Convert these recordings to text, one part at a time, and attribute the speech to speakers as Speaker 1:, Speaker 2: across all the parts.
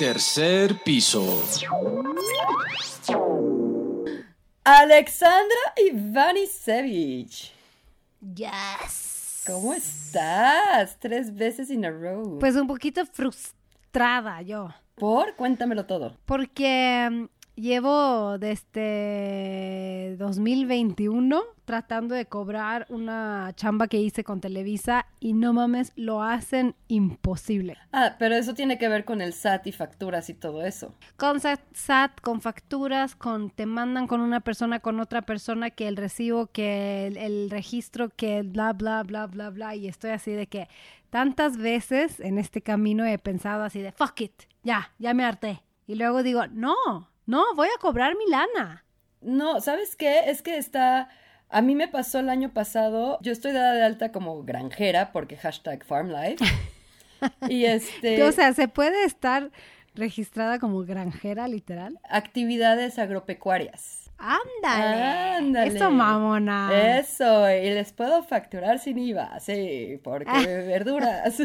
Speaker 1: Tercer piso.
Speaker 2: Alexandra Ivanisevic.
Speaker 3: Yes.
Speaker 2: ¿Cómo estás? Tres veces in a row.
Speaker 3: Pues un poquito frustrada yo.
Speaker 2: ¿Por? Cuéntamelo todo.
Speaker 3: Porque llevo desde 2021 tratando de cobrar una chamba que hice con Televisa y no mames, lo hacen imposible.
Speaker 2: Ah, pero eso tiene que ver con el SAT y facturas y todo eso.
Speaker 3: Con SAT, con facturas, con te mandan con una persona, con otra persona, que el recibo, que el, el registro, que bla, bla, bla, bla, bla. Y estoy así de que tantas veces en este camino he pensado así de, fuck it, ya, ya me harté. Y luego digo, no, no, voy a cobrar mi lana.
Speaker 2: No, ¿sabes qué? Es que está... A mí me pasó el año pasado, yo estoy dada de alta como granjera porque hashtag farmlife. y este...
Speaker 3: O sea, ¿se puede estar registrada como granjera literal?
Speaker 2: Actividades agropecuarias.
Speaker 3: Ándale.
Speaker 2: Ándale.
Speaker 3: Eso, mamona.
Speaker 2: Eso, y les puedo facturar sin IVA, sí, porque verduras.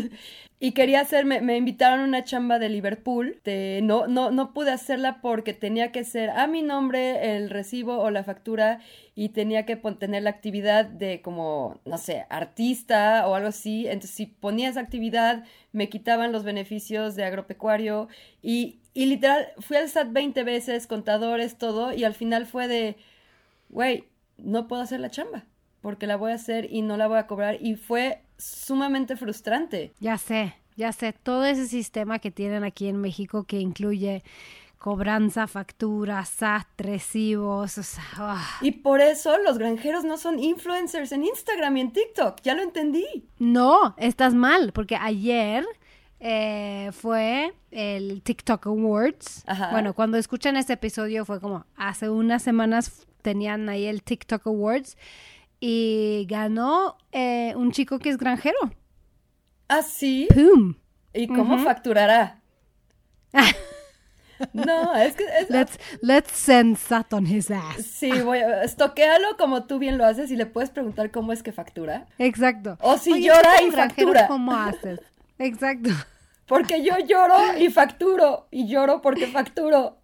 Speaker 2: Y quería hacerme, me invitaron a una chamba de Liverpool, de, no, no, no pude hacerla porque tenía que ser a mi nombre el recibo o la factura y tenía que tener la actividad de como, no sé, artista o algo así. Entonces, si ponía esa actividad, me quitaban los beneficios de agropecuario y, y literal, fui al SAT 20 veces, contadores, todo, y al final fue de, güey, no puedo hacer la chamba porque la voy a hacer y no la voy a cobrar y fue sumamente frustrante.
Speaker 3: Ya sé, ya sé, todo ese sistema que tienen aquí en México que incluye cobranza, factura, SAT, recibos, o sea, oh.
Speaker 2: Y por eso los granjeros no son influencers en Instagram y en TikTok, ya lo entendí.
Speaker 3: No, estás mal, porque ayer eh, fue el TikTok Awards.
Speaker 2: Ajá.
Speaker 3: Bueno, cuando escuchan este episodio fue como hace unas semanas tenían ahí el TikTok Awards y ganó eh, un chico que es granjero.
Speaker 2: ¿Ah, sí?
Speaker 3: ¡Pum!
Speaker 2: ¿Y cómo facturará? no, es que... es-
Speaker 3: Let's, let's send Sat on his ass.
Speaker 2: Sí, voy a... Estoquéalo como tú bien lo haces y le puedes preguntar cómo es que factura.
Speaker 3: Exacto.
Speaker 2: O si
Speaker 3: Oye,
Speaker 2: llora y factura.
Speaker 3: ¿Cómo haces? Exacto.
Speaker 2: Porque yo lloro y facturo. Y lloro porque facturo.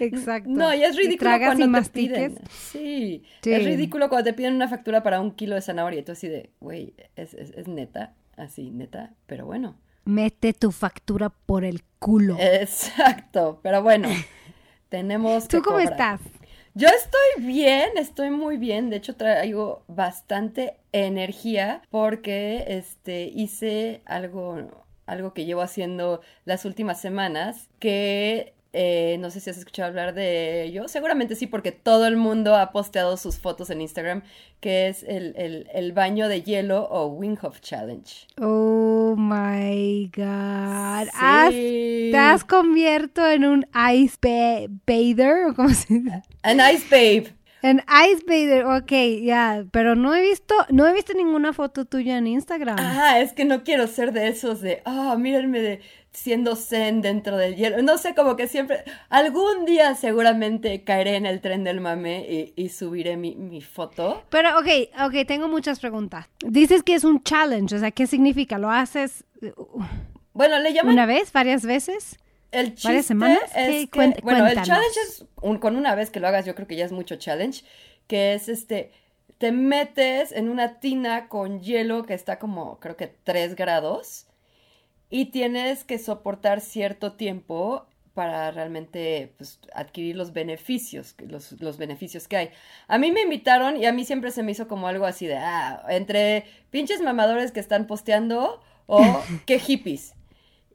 Speaker 3: Exacto.
Speaker 2: No, y es ridículo cuando
Speaker 3: y
Speaker 2: te piden. Sí,
Speaker 3: Sí.
Speaker 2: es ridículo cuando te piden una factura para un kilo de zanahoria. Y tú así de, güey, es, es, es neta, así, neta, pero bueno.
Speaker 3: Mete tu factura por el culo.
Speaker 2: Exacto, pero bueno, tenemos que
Speaker 3: ¿Tú cómo
Speaker 2: cobrar.
Speaker 3: estás?
Speaker 2: Yo estoy bien, estoy muy bien. De hecho, traigo bastante energía porque este hice algo, algo que llevo haciendo las últimas semanas que eh, no sé si has escuchado hablar de ello. Seguramente sí, porque todo el mundo ha posteado sus fotos en Instagram, que es el, el- el baño de hielo o Winghoff Challenge.
Speaker 3: Oh my god. Has-
Speaker 2: Sí.
Speaker 3: te has convierto en un ice ba- bather o cómo se dice?
Speaker 2: An Ice Babe.
Speaker 3: En ice bather, ok, ya, pero no he visto, no he visto ninguna foto tuya en Instagram.
Speaker 2: Ajá, es que no quiero ser de esos de, ah, mírenme de siendo zen dentro del hielo. No sé, como que siempre, algún día seguramente caeré en el tren del mame y, y subiré mi, mi foto.
Speaker 3: Pero, ok, ok, tengo muchas preguntas. Dices que es un challenge, o sea, ¿qué significa? ¿Lo haces uh,
Speaker 2: Bueno, le llaman
Speaker 3: una vez, varias veces?
Speaker 2: el chiste
Speaker 3: varias semanas?
Speaker 2: bueno, el challenge es un- con una vez que lo hagas, yo creo que ya es mucho challenge, que es este, te metes en una tina con hielo que está como, creo que 3 grados y tienes que soportar cierto tiempo para realmente pues, adquirir los beneficios, que- los, los beneficios que hay. A mí me invitaron y a mí siempre se me hizo como algo así de, ah, entre pinches mamadores que están posteando o qué hippies.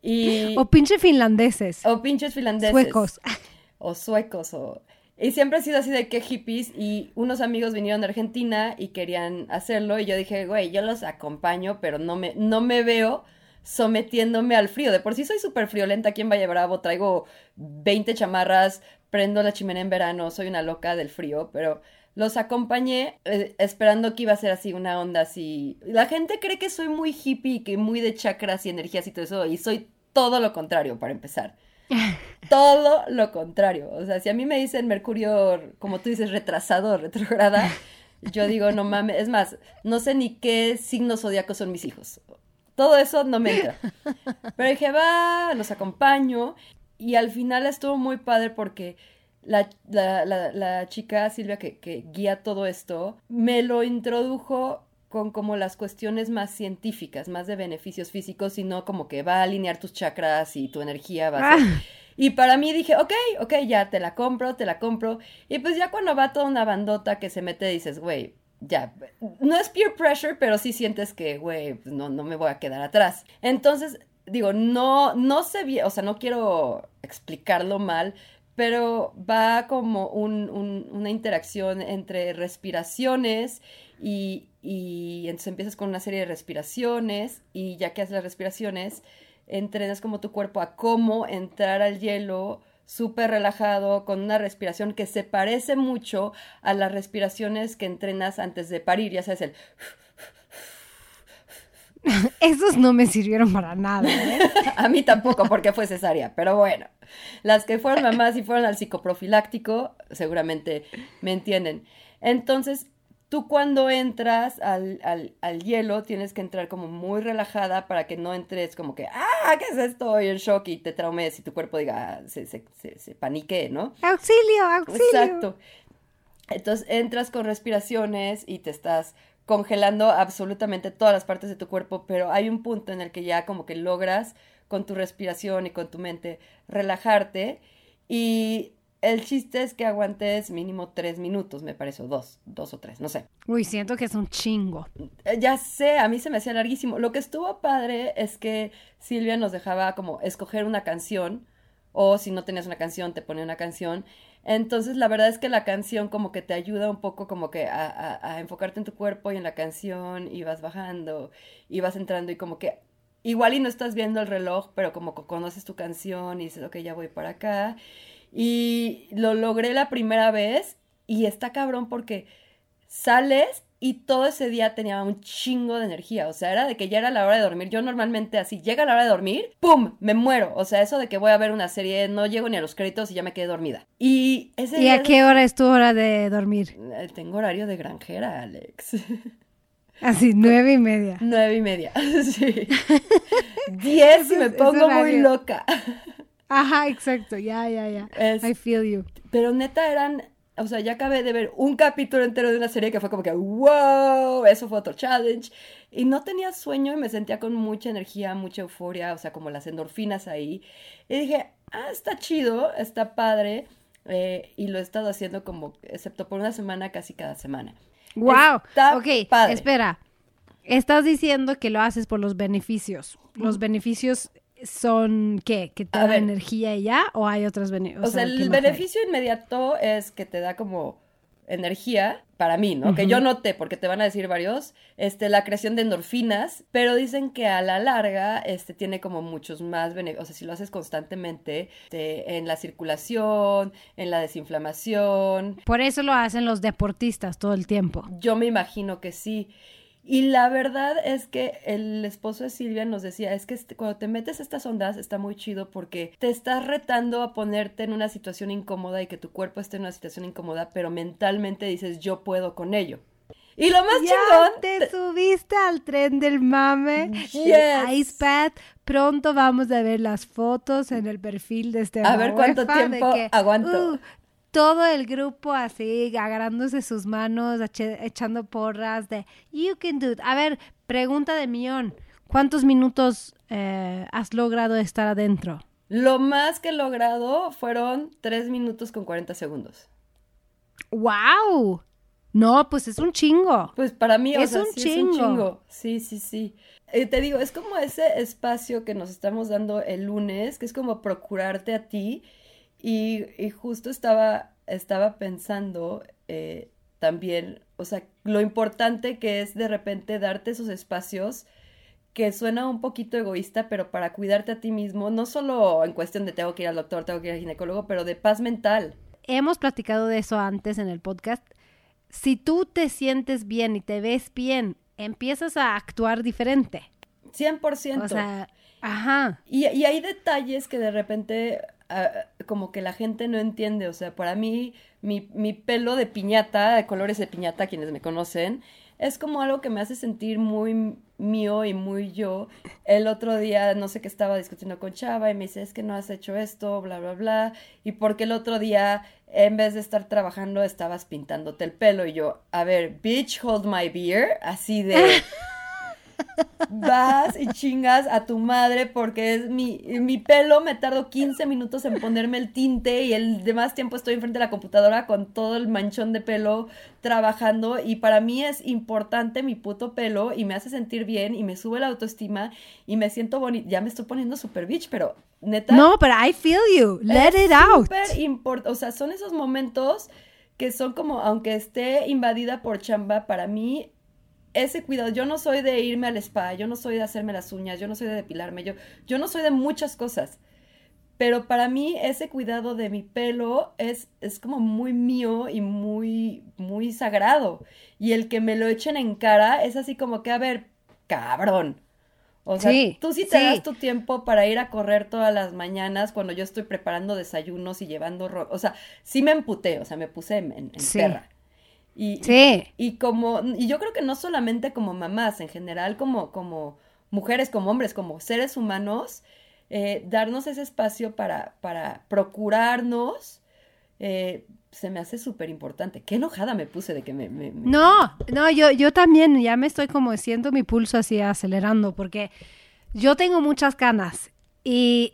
Speaker 2: Y,
Speaker 3: O pinche finlandeses,
Speaker 2: o pinches finlandeses.
Speaker 3: suecos.
Speaker 2: O suecos. O... Y siempre ha sido así de que hippies. Y unos amigos vinieron de Argentina y querían hacerlo. Y yo dije, güey, yo los acompaño, pero no me, no me veo sometiéndome al frío. De por sí soy súper friolenta aquí en Valle Bravo. Traigo 20 chamarras, prendo la chimenea en verano. Soy una loca del frío, pero los acompañé eh, esperando que iba a ser así una onda así. La gente cree que soy muy hippie, y que muy de chakras y energías y todo eso. Y soy todo lo contrario, para empezar. Todo lo contrario. O sea, si a mí me dicen Mercurio, como tú dices, retrasado, retrograda, yo digo, no mames. Es más, no sé ni qué signos zodiacos son mis hijos. Todo eso no me entra. Pero dije, va, los acompaño. y al final estuvo muy padre porque la, la, la, la chica Silvia que, que guía todo esto me lo introdujo con como las cuestiones más científicas, más de beneficios físicos, y no como que va a alinear tus chakras y tu energía va a ser...
Speaker 3: Ah.
Speaker 2: Y para mí dije, ok, ok, ya te la compro, te la compro. Y pues ya cuando va toda una bandota que se mete, dices, güey, ya, no es peer pressure, pero sí sientes que, güey, pues no, no me voy a quedar atrás. Entonces, digo, no, no sé bien, o sea, no quiero explicarlo mal, pero va como un, un, una interacción entre respiraciones y, y entonces empiezas con una serie de respiraciones y ya que haces las respiraciones, entrenas como tu cuerpo a cómo entrar al hielo súper relajado, con una respiración que se parece mucho a las respiraciones que entrenas antes de parir, ya sabes, el...
Speaker 3: Esos no me sirvieron para nada, ¿eh?
Speaker 2: a mí tampoco, porque fue cesárea, pero bueno, las que fueron mamás y fueron al psicoprofiláctico, seguramente me entienden. Entonces, tú cuando entras al, al, al, hielo tienes que entrar como muy relajada para que no entres como que, ah, ¿qué es esto? Estoy en shock y te traumes y tu cuerpo diga, se, se, se, se panique, ¿no?
Speaker 3: Auxilio, auxilio.
Speaker 2: Exacto. Entonces entras con respiraciones y te estás congelando absolutamente todas las partes de tu cuerpo, pero hay un punto en el que ya como que logras con tu respiración y con tu mente relajarte y el chiste es que aguantes mínimo tres minutos, me parece, o dos, dos o tres, no sé.
Speaker 3: Uy, siento que es un chingo.
Speaker 2: Ya sé, a mí se me hacía larguísimo. Lo que estuvo padre es que Silvia nos dejaba como escoger una canción, o si no tenías una canción, te ponía una canción. Entonces, la verdad es que la canción como que te ayuda un poco como que a, a, a enfocarte en tu cuerpo y en la canción, y vas bajando, y vas entrando, y como que igual y no estás viendo el reloj, pero como que conoces tu canción y dices, ok, ya voy para acá. Y lo logré la primera vez y está cabrón porque sales y todo ese día tenía un chingo de energía. O sea, era de que ya era la hora de dormir. Yo normalmente así, llega la hora de dormir, ¡pum! Me muero. O sea, eso de que voy a ver una serie, no llego ni a los créditos y ya me quedé dormida. Y ese
Speaker 3: ¿Y a qué hora es tu hora de dormir?
Speaker 2: Tengo horario de granjera, Alex.
Speaker 3: Así, nueve y media.
Speaker 2: Nueve y media, sí. Diez y me pongo muy loca.
Speaker 3: Ajá, exacto, ya, ya, ya. Es, I feel you.
Speaker 2: Pero neta eran, o sea, ya acabé de ver un capítulo entero de una serie que fue como que, wow, eso fue otro challenge. Y no tenía sueño y me sentía con mucha energía, mucha euforia, o sea, como las endorfinas ahí. Y dije, ah, está chido, está padre. Eh, y lo he estado haciendo como, excepto por una semana, casi cada semana.
Speaker 3: Wow. Está ok, padre. espera. Estás diciendo que lo haces por los beneficios. Los beneficios son qué? ¿Que te da energía y ya? ¿O hay otros beneficios?
Speaker 2: O, sea, el beneficio hay? inmediato es que te da como energía para mí, ¿no? Uh -huh. Que yo noté, porque te van a decir varios, este, la creación de endorfinas, pero dicen que a la larga, este, tiene como muchos más beneficios, o sea, si lo haces constantemente, este, en la circulación, en la desinflamación.
Speaker 3: Por eso lo hacen los deportistas todo el tiempo.
Speaker 2: Yo me imagino que sí. Y la verdad es que el esposo de Silvia nos decía, es que cuando te metes a estas ondas está muy chido porque te estás retando a ponerte en una situación incómoda y que tu cuerpo esté en una situación incómoda, pero mentalmente dices, yo puedo con ello. Y lo más
Speaker 3: ya
Speaker 2: chingón.
Speaker 3: Te subiste al tren del mame.
Speaker 2: Yes.
Speaker 3: Icepad. Pronto vamos a ver las fotos en el perfil de este.
Speaker 2: A ver cuánto tiempo
Speaker 3: que,
Speaker 2: aguanto.
Speaker 3: Uh, todo el grupo así, agarrándose sus manos, echando porras de You can do it. A ver, pregunta de millón. ¿Cuántos minutos eh, has logrado estar adentro?
Speaker 2: Lo más que he logrado fueron 3 minutos con 40 segundos.
Speaker 3: ¡Wow! No, pues es un chingo.
Speaker 2: Pues para mí
Speaker 3: es,
Speaker 2: o sea,
Speaker 3: un,
Speaker 2: sí
Speaker 3: chingo.
Speaker 2: es un chingo. Sí, sí, sí. Eh, te digo, es como ese espacio que nos estamos dando el lunes, que es como procurarte a ti. Y, y justo estaba, estaba pensando eh, también, o sea, lo importante que es de repente darte esos espacios que suena un poquito egoísta, pero para cuidarte a ti mismo, no solo en cuestión de tengo que ir al doctor, tengo que ir al ginecólogo, pero de paz mental.
Speaker 3: Hemos platicado de eso antes en el podcast. Si tú te sientes bien y te ves bien, empiezas a actuar diferente.
Speaker 2: 100%.
Speaker 3: O sea, ajá.
Speaker 2: Y, y hay detalles que de repente uh, como que la gente no entiende. O sea, para mí, mi, mi, pelo de piñata, de colores de piñata, quienes me conocen, es como algo que me hace sentir muy mío y muy yo. El otro día, no sé qué estaba discutiendo con Chava y me dice, es que no has hecho esto, bla, bla, bla. Y porque el otro día, en vez de estar trabajando, estabas pintándote el pelo. Y yo, a ver, bitch, hold my beer. Así de... vas y chingas a tu madre porque es mi, mi pelo, me tardo 15 minutos en ponerme el tinte y el demás tiempo estoy enfrente de la computadora con todo el manchón de pelo trabajando y para mí es importante mi puto pelo y me hace sentir bien y me sube la autoestima y me siento bonita. Ya me estoy poniendo super bitch, pero neta.
Speaker 3: No, pero I feel you. Let it out.
Speaker 2: Súper O sea, son esos momentos que son como, aunque esté invadida por chamba, para mí ese cuidado, yo no soy de irme al spa, yo no soy de hacerme las uñas, yo no soy de depilarme, yo, yo no soy de muchas cosas. Pero para mí ese cuidado de mi pelo es, es como muy mío y muy, muy sagrado. Y el que me lo echen en cara es así como que, a ver, cabrón. O sea, tú sí te das tu tiempo para ir a correr todas las mañanas cuando yo estoy preparando desayunos y llevando... O sea, sí me emputé, o sea, me puse en, en perra. Y, sí. Y, como, y yo creo que no solamente como mamás, en general, como, como mujeres, como hombres, como seres humanos, eh, darnos ese espacio para, para procurarnos, eh, se me hace súper importante. Qué enojada me puse de que me...
Speaker 3: No, no, yo, yo también ya me estoy como siento mi pulso así acelerando, porque yo tengo muchas canas y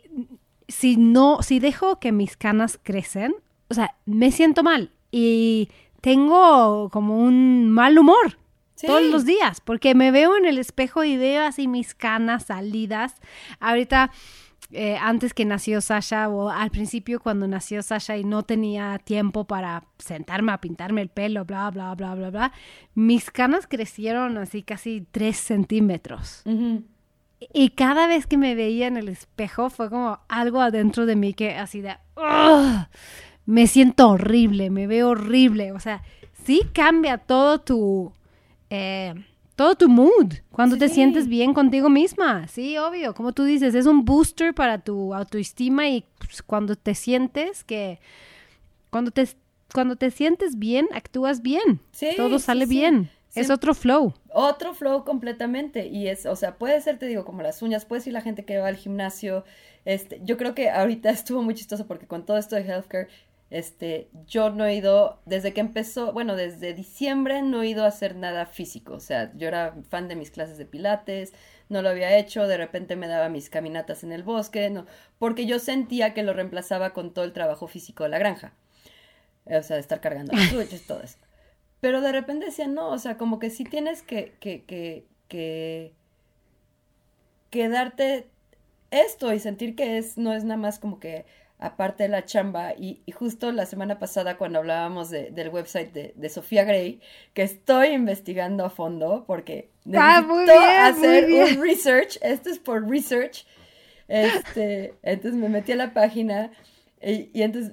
Speaker 3: si no, si dejo que mis canas crecen, o sea, me siento mal y tengo como un mal humor todos los días, porque me veo en el espejo y veo así mis canas salidas. Ahorita, eh, antes que nació Sasha, o al principio cuando nació Sasha y no tenía tiempo para sentarme a pintarme el pelo, bla, bla, bla, bla, bla, mis canas crecieron así casi tres centímetros. Y cada vez que me veía en el espejo fue como algo adentro de mí que así de me siento horrible, me veo horrible. O sea, sí cambia todo tu, eh, todo tu mood cuando te sientes bien contigo misma. Sí, obvio, como tú dices, es un booster para tu autoestima y pues, cuando te sientes que, cuando te, cuando te sientes bien, actúas bien. todo sale bien. Es otro flow.
Speaker 2: Otro flow completamente. Y es, o sea, puede ser, te digo, como las uñas, puede ser la gente que va al gimnasio. Este, yo creo que ahorita estuvo muy chistoso porque con todo esto de healthcare, este, yo no he ido, desde que empezó, bueno, desde diciembre no he ido a hacer nada físico. O sea, yo era fan de mis clases de pilates, no lo había hecho, de repente me daba mis caminatas en el bosque, no, porque yo sentía que lo reemplazaba con todo el trabajo físico de la granja. O sea, de estar cargando los switches, todo eso. Pero de repente decía, no, o sea, como que sí tienes que, que, que, que, que darte esto y sentir que es, no es nada más como que aparte de la chamba. Y, justo la semana pasada cuando hablábamos del website de, Sofía Gray, que estoy investigando a fondo porque
Speaker 3: ah, necesito
Speaker 2: hacer un research, esto es por research. Este, entonces me metí a la página y, y entonces,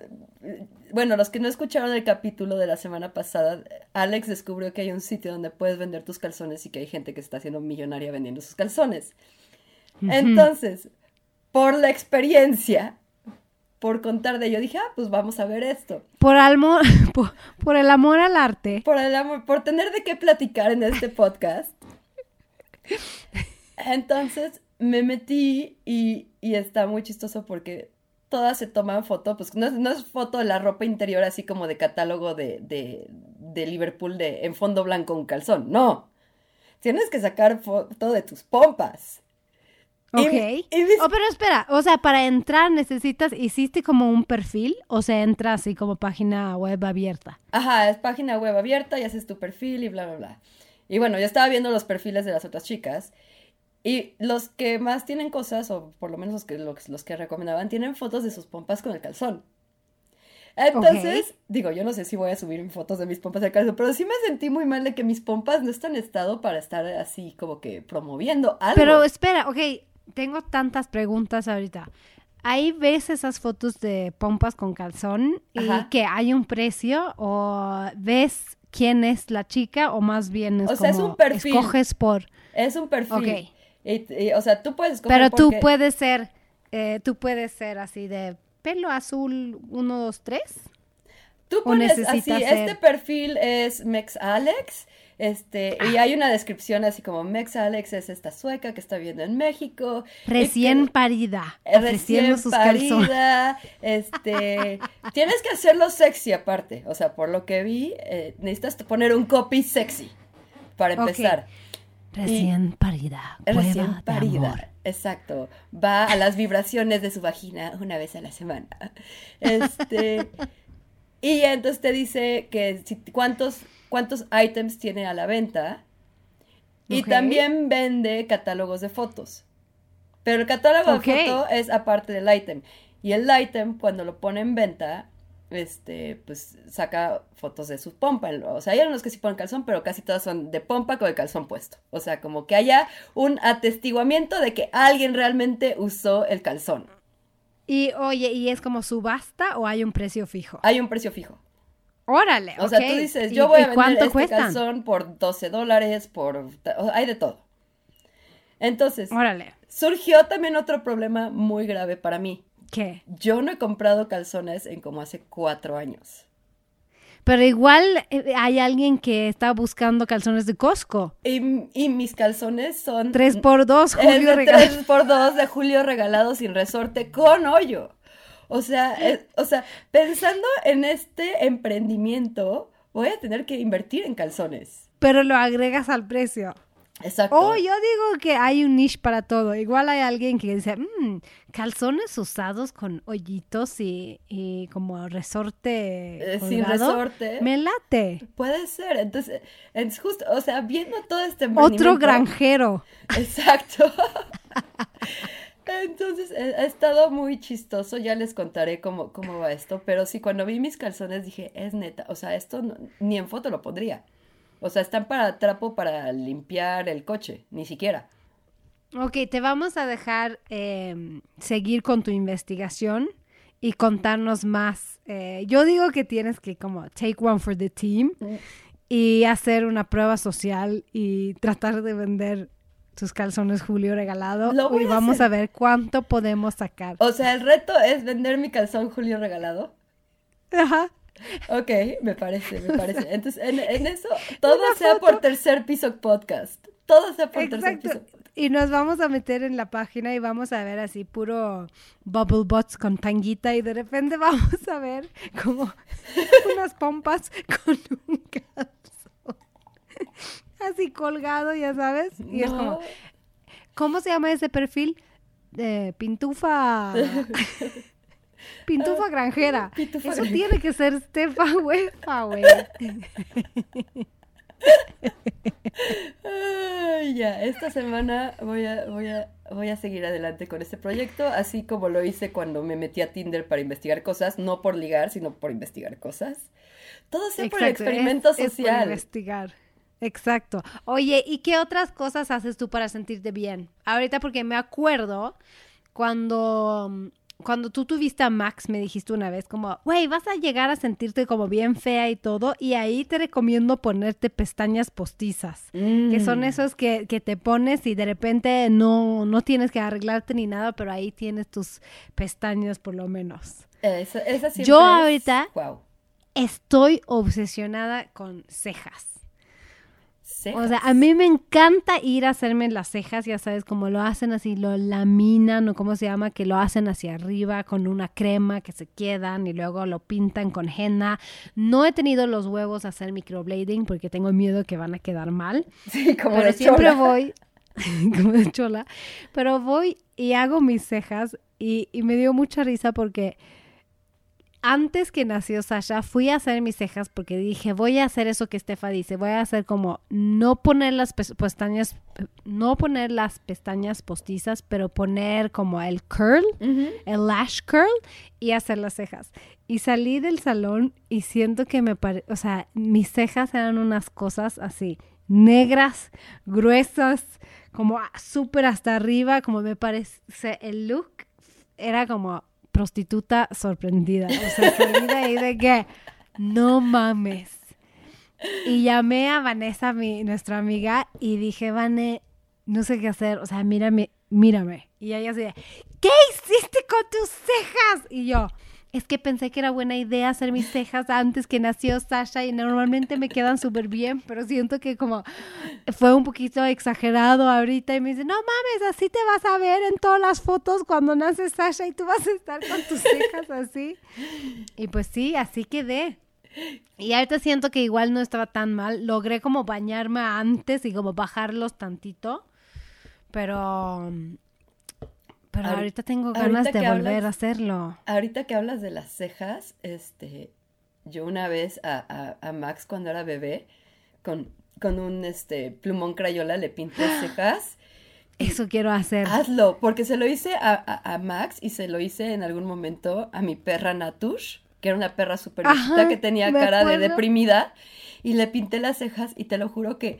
Speaker 2: bueno, los que no escucharon el capítulo de la semana pasada, Alex descubrió que hay un sitio donde puedes vender tus calzones y que hay gente que está haciendo millonaria vendiendo sus calzones. Entonces, por la experiencia, por contar de ello. Dije, ah, pues vamos a ver esto.
Speaker 3: Por, amor, por, el amor al arte.
Speaker 2: Por el amor, por tener de qué platicar en este podcast. Entonces me metí y, y está muy chistoso porque todas se toman foto, pues no, no, es foto de la ropa interior así como de catálogo de, de, de Liverpool de en fondo blanco un calzón, no. Tienes que sacar foto de tus pompas.
Speaker 3: Ok. oh, pero espera, o sea, para entrar necesitas, ¿hiciste como un perfil o se entra así como página web abierta?
Speaker 2: Ajá, es página web abierta y haces tu perfil y bla, bla, bla. Y bueno, yo estaba viendo los perfiles de las otras chicas y los que más tienen cosas, o por lo menos los que, los, que recomendaban, tienen fotos de sus pompas con el calzón. Entonces, digo, yo no sé si voy a subir fotos de mis pompas de calzón, pero sí me sentí muy mal de que mis pompas no están en estado para estar así como que promoviendo algo.
Speaker 3: Pero espera, ok, tengo tantas preguntas ahorita. Ahí ves esas fotos de pompas con calzón y que hay un precio o ves quién es la chica o más bien es o sea, es un perfil. escoges por
Speaker 2: es un perfil. Ok. o sea, tú puedes
Speaker 3: escoger Pero tú puedes ser eh, tú puedes ser así de pelo azul 1 2 3
Speaker 2: Tú pones así, este perfil es Mex Alex Este, y hay una descripción así como Mexa Alex es esta sueca que está viviendo en México.
Speaker 3: Recién
Speaker 2: que-
Speaker 3: parida.
Speaker 2: eh, Recién
Speaker 3: sus calzones.
Speaker 2: parida, este, tienes que hacerlo sexy aparte, o sea, por lo que vi, eh, necesitas poner un copy sexy para empezar.
Speaker 3: Recién parida.
Speaker 2: Recién
Speaker 3: de
Speaker 2: parida.
Speaker 3: amor.
Speaker 2: Exacto. Va a las vibraciones de su vagina una vez a la semana. Este. Y entonces te dice que si- cuántos, cuántos items tiene a la venta. Y también vende catálogos de fotos. Pero el catálogo de foto es aparte del item. Y el item, cuando lo pone en venta, este, pues saca fotos de su pompa. O sea, hay algunos que sí ponen calzón, pero casi todas son de pompa con el calzón puesto. O sea, como que haya un atestiguamiento de que alguien realmente usó el calzón.
Speaker 3: Y oye, ¿y es como subasta o hay un precio fijo?
Speaker 2: Hay un precio fijo.
Speaker 3: Órale,
Speaker 2: O sea, tú dices,
Speaker 3: ¿Y-
Speaker 2: yo voy a vender este
Speaker 3: cuestan?
Speaker 2: calzón por 12 dólares, por... hay de todo. Entonces,
Speaker 3: Órale.
Speaker 2: surgió también otro problema muy grave para mí.
Speaker 3: ¿Qué?
Speaker 2: Yo no he comprado calzones en como hace cuatro años.
Speaker 3: Pero igual eh, hay alguien que está buscando calzones de Costco.
Speaker 2: Y, y mis calzones son...
Speaker 3: Tres por dos,
Speaker 2: es
Speaker 3: Julio
Speaker 2: de
Speaker 3: regalado.
Speaker 2: 3 por 2 de Julio regalado sin resorte con hoyo. O sea, es- o sea, pensando en este emprendimiento, voy a tener que invertir en calzones.
Speaker 3: Pero lo agregas al precio.
Speaker 2: Exacto.
Speaker 3: Oh, yo digo que hay un niche para todo. Igual hay alguien que dice, "Mm, calzones usados con hoyitos y, y como resorte
Speaker 2: Eh, sin resorte.
Speaker 3: Me late.
Speaker 2: Puede ser. Entonces, es justo, o sea, viendo todo este
Speaker 3: Otro granjero.
Speaker 2: Exacto. Entonces, eh, ha estado muy chistoso, ya les contaré cómo, cómo va esto, pero sí, cuando vi mis calzones dije, es neta, o sea, esto no- ni en foto lo pondría. O sea, están para trapo para limpiar el coche, ni siquiera.
Speaker 3: Ok, te vamos a dejar eh, seguir con tu investigación y contarnos más. Eh, yo digo que tienes que como take one for the team y hacer una prueba social y tratar de vender tus calzones Julio regalado
Speaker 2: Lo voy
Speaker 3: y vamos a ver cuánto podemos sacar.
Speaker 2: O sea, el reto es vender mi calzón Julio regalado.
Speaker 3: Ajá.
Speaker 2: Ok, me parece, me parece. Entonces, en, en eso, todo
Speaker 3: Una
Speaker 2: sea
Speaker 3: foto.
Speaker 2: por tercer piso podcast. Todo sea por tercer piso.
Speaker 3: Y nos vamos a meter en la página y vamos a ver así puro bubble bots con tanguita y de repente vamos a ver como unas pompas con un calzón así colgado, ya sabes. Y es como. ¿cómo se llama ese perfil? Eh, pintufa. Pintufa granjera.
Speaker 2: Ah, Pintufa
Speaker 3: Eso
Speaker 2: granjera.
Speaker 3: tiene que ser Stefa Huefa, güey.
Speaker 2: Ay, ya, esta semana voy a, voy, a, voy a seguir adelante con este proyecto, así como lo hice cuando me metí a Tinder para investigar cosas, no por ligar, sino por investigar cosas. Todo sea por el experimento
Speaker 3: es- es por
Speaker 2: social.
Speaker 3: investigar. Exacto. Oye, ¿y qué otras cosas haces tú para sentirte bien? Ahorita porque me acuerdo cuando cuando tú tuviste a Max, me dijiste una vez como, güey, vas a llegar a sentirte como bien fea y todo, y ahí te recomiendo ponerte pestañas postizas, que son
Speaker 2: Mm.
Speaker 3: esos que, que te pones y de repente no, no tienes que arreglarte ni nada, pero ahí tienes tus pestañas por lo menos.
Speaker 2: Esa, esa siempre
Speaker 3: Yo
Speaker 2: es-
Speaker 3: ahorita-
Speaker 2: Wow.
Speaker 3: Estoy obsesionada con cejas.
Speaker 2: Cejas.
Speaker 3: O sea, a mí me encanta ir a hacerme las cejas, ya sabes, como lo hacen así, lo laminan o cómo se llama, que lo hacen hacia arriba con una crema que se quedan y luego lo pintan con henna. No he tenido los huevos a hacer microblading porque tengo miedo que van a quedar mal,
Speaker 2: Sí, como
Speaker 3: pero
Speaker 2: de
Speaker 3: siempre
Speaker 2: chola.
Speaker 3: voy, como de chola, pero voy y hago mis cejas y, y me dio mucha risa porque antes que nació Sasha, fui a hacer mis cejas porque dije, voy a hacer eso que Estefa dice, voy a hacer como no poner las pes- pestañas, no poner las pestañas postizas, pero poner como el curl, el lash curl y hacer las cejas. Y salí del salón y siento que me pare, o sea, mis cejas eran unas cosas así, negras, gruesas, como súper hasta arriba, como me parece el look era como prostituta sorprendida. O sea, salí de ahí de que no mames. Y llamé a Vanessa, mi, nuestra amiga, y dije, Vane, no sé qué hacer. O sea, mírame, mírame. Y ella así de, ¿qué hiciste con tus cejas? Y yo, es que pensé que era buena idea hacer mis cejas antes que nació Sasha y normalmente me quedan súper bien, pero siento que como fue un poquito exagerado ahorita y me dice, no mames, así te vas a ver en todas las fotos cuando nace Sasha y tú vas a estar con tus cejas así. Y pues sí, así quedé. Y ahorita siento que igual no estaba tan mal. Logré como bañarme antes y como bajarlos tantito. Pero. Pero
Speaker 2: Ahori-
Speaker 3: ahorita tengo
Speaker 2: ahorita
Speaker 3: ganas de volver
Speaker 2: hablas-
Speaker 3: a hacerlo.
Speaker 2: Ahorita que hablas de las cejas, este, yo una vez a, a- a Max cuando era bebé, con, con un este plumón crayola le pinté cejas.
Speaker 3: Eso quiero hacer.
Speaker 2: Hazlo, porque se lo hice a, a- a Max y se lo hice en algún momento a mi perra Natush, que era una perra súper que tenía cara de deprimida, y le pinté las cejas y te lo juro que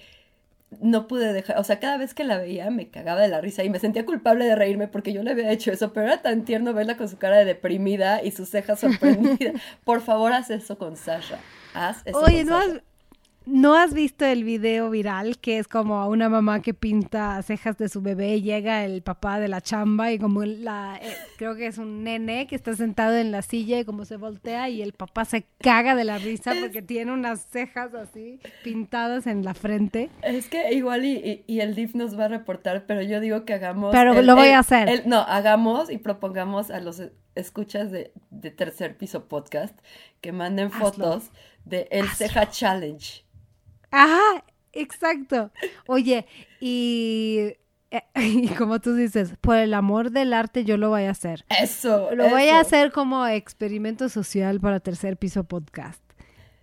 Speaker 2: no pude dejar, o sea, cada vez que la veía me cagaba de la risa y me sentía culpable de reírme porque yo le había hecho eso, pero era tan tierno verla con su cara de deprimida y sus cejas sorprendidas. Por favor, haz eso con Sasha. Haz eso
Speaker 3: Oye,
Speaker 2: con
Speaker 3: ¿no
Speaker 2: Sasha.
Speaker 3: has, ¿no has visto el video viral que es como una mamá que pinta cejas de su bebé y llega el papá de la chamba y como la, eh, creo que es un nene que está sentado en la silla y como se voltea y el papá se caga de la risa porque tiene unas cejas así pintadas en la frente?
Speaker 2: Es que igual y, y- y el DIF nos va a reportar, pero yo digo que hagamos...
Speaker 3: Pero
Speaker 2: el-
Speaker 3: lo voy
Speaker 2: el-
Speaker 3: a hacer.
Speaker 2: el- no, hagamos y propongamos a los escuchas de, de Tercer Piso Podcast que manden
Speaker 3: Hazlo.
Speaker 2: fotos de el Ceja Challenge.
Speaker 3: Ajá, exacto. Oye, y, eh, y como tú dices, por el amor del arte yo lo voy a hacer.
Speaker 2: Eso,
Speaker 3: Lo voy a hacer como experimento social para Tercer Piso Podcast.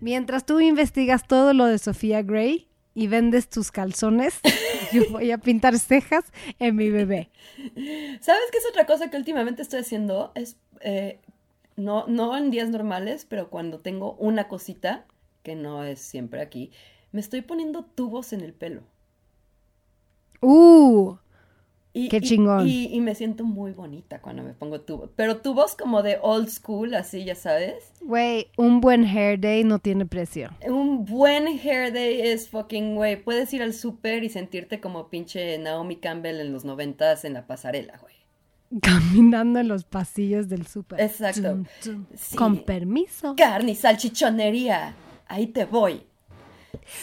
Speaker 3: Mientras tú investigas todo lo de Sofía Gray y vendes tus calzones, yo voy a pintar cejas en mi bebé.
Speaker 2: ¿Sabes qué es otra cosa que últimamente estoy haciendo? Es, eh, no, no en días normales, pero cuando tengo una cosita, que no es siempre aquí, me estoy poniendo tubos en el pelo.
Speaker 3: ¡Uh!
Speaker 2: Y,
Speaker 3: Qué
Speaker 2: y-
Speaker 3: chingón.
Speaker 2: Y, y me siento muy bonita cuando me pongo tubos. Pero tubos como de old school, así, ya sabes.
Speaker 3: Güey, un buen hair day no tiene precio.
Speaker 2: Un buen hair day es fucking, güey. Puedes ir al súper y sentirte como pinche Naomi Campbell en los noventas en la pasarela, güey.
Speaker 3: Caminando en los pasillos del súper.
Speaker 2: Exacto.
Speaker 3: Tum, tum.
Speaker 2: Sí.
Speaker 3: Con permiso.
Speaker 2: Carne y salchichonería. Ahí te voy.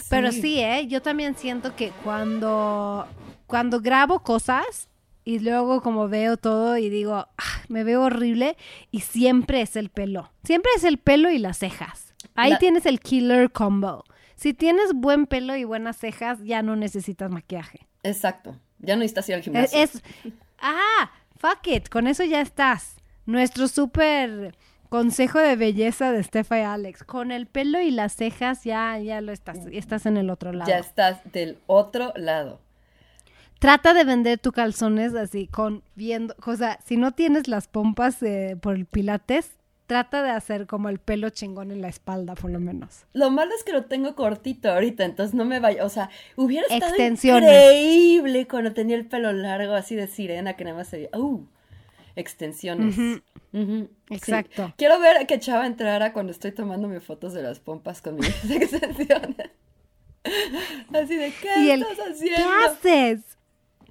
Speaker 3: Pero sí, ¿eh? Yo también siento que cuando, cuando grabo cosas y luego como veo todo y digo, "Ah, me veo horrible y siempre es el pelo. Siempre es el pelo y las cejas. Ahí
Speaker 2: La-
Speaker 3: tienes el killer combo. Si tienes buen pelo y buenas cejas, ya no necesitas maquillaje.
Speaker 2: Exacto. Ya no necesitas ir al
Speaker 3: Es,
Speaker 2: gimnasio.
Speaker 3: es- ah, fuck it, con eso ya estás. Nuestro súper consejo de belleza de Stefa y Alex. Con el pelo y las cejas ya, ya lo estás, estás en el otro lado.
Speaker 2: Ya estás del otro lado.
Speaker 3: Trata de vender tus calzones así, con viendo, o sea, si no tienes las pompas eh, por el pilates, trata de hacer como el pelo chingón en la espalda, por lo menos.
Speaker 2: Lo malo es que lo tengo cortito ahorita, entonces no me vaya. O sea, hubiera estado increíble cuando tenía el pelo largo así de sirena que nada más se veía. ¡Uh! Extensiones.
Speaker 3: Exacto.
Speaker 2: Quiero ver que Chava entrara cuando estoy tomándome fotos de las pompas con mis extensiones. Así de, ¿qué
Speaker 3: Y el,
Speaker 2: estás
Speaker 3: ¿qué
Speaker 2: haciendo?
Speaker 3: haces?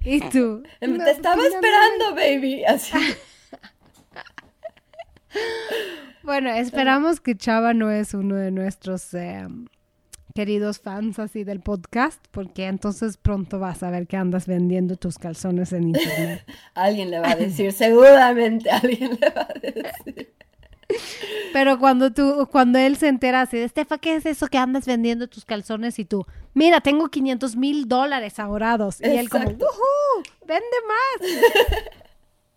Speaker 3: Y tú.
Speaker 2: Em,
Speaker 3: "No,
Speaker 2: Te estaba
Speaker 3: pues, no, no, no".
Speaker 2: esperando, baby. Así.
Speaker 3: Bueno, esperamos que Chava no es uno de nuestros eh, queridos fans así del podcast, porque entonces pronto vas a ver que andas vendiendo tus calzones en internet.
Speaker 2: Alguien le va a decir, seguramente alguien le va a decir.
Speaker 3: Pero cuando tú, cuando él se entera así de, Estefa, ¿qué es eso que andas vendiendo tus calzones? Y tú, mira, tengo 500 mil dólares ahorrados. Y él como. ¡Vende más!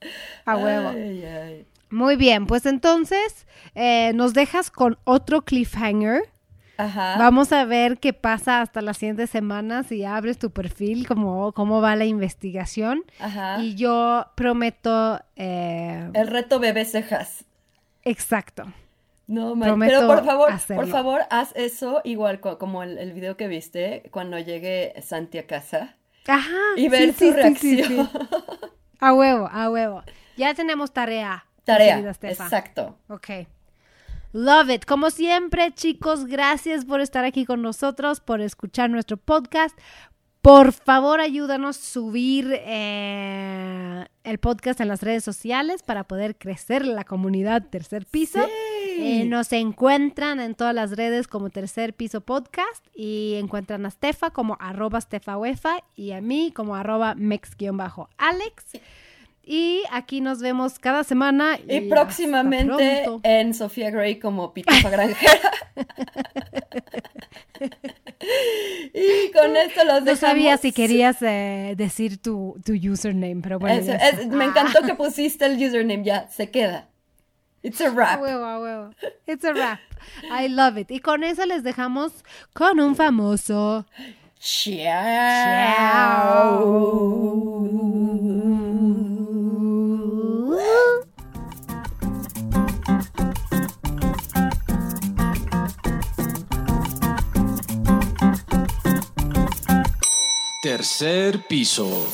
Speaker 3: A huevo.
Speaker 2: Ay, ay.
Speaker 3: Muy bien, pues entonces eh, nos dejas con otro cliffhanger.
Speaker 2: Ajá.
Speaker 3: Vamos a ver qué pasa hasta las siguientes semanas y abres tu perfil, cómo, cómo va la investigación.
Speaker 2: Ajá.
Speaker 3: Y yo prometo... eh,
Speaker 2: El reto bebé cejas.
Speaker 3: exacto.
Speaker 2: No, man.
Speaker 3: Prometo
Speaker 2: Pero por favor,
Speaker 3: hacerlo.
Speaker 2: por favor, haz eso igual co- como el, el video que viste cuando llegue Santi a casa
Speaker 3: Ajá.
Speaker 2: y ver
Speaker 3: sí,
Speaker 2: su
Speaker 3: sí,
Speaker 2: reacción.
Speaker 3: sí. A huevo, a huevo. Ya tenemos tarea.
Speaker 2: Tarea. Exacto.
Speaker 3: Ok. Love it. Como siempre, chicos, gracias por estar aquí con nosotros, por escuchar nuestro podcast. Por favor, ayúdanos a subir eh, el podcast en las redes sociales para poder crecer la comunidad Tercer Piso. Eh, nos encuentran en todas las redes como Tercer Piso Podcast y encuentran a Stefa como arroba stefawefa y a mí como arroba mex-alex. Y aquí nos vemos cada semana.
Speaker 2: Y, próximamente en Sofía Gray como Pitufa Granjera. y con esto los dejamos. No
Speaker 3: sabía si querías eh, decir tu, tu, username, pero bueno.
Speaker 2: me encantó que pusiste el username, ya, se queda. It's a wrap.
Speaker 3: huevo, huevo. It's a wrap. I love it. Y con eso les dejamos con un famoso.
Speaker 2: Ciao.
Speaker 1: Tercer piso.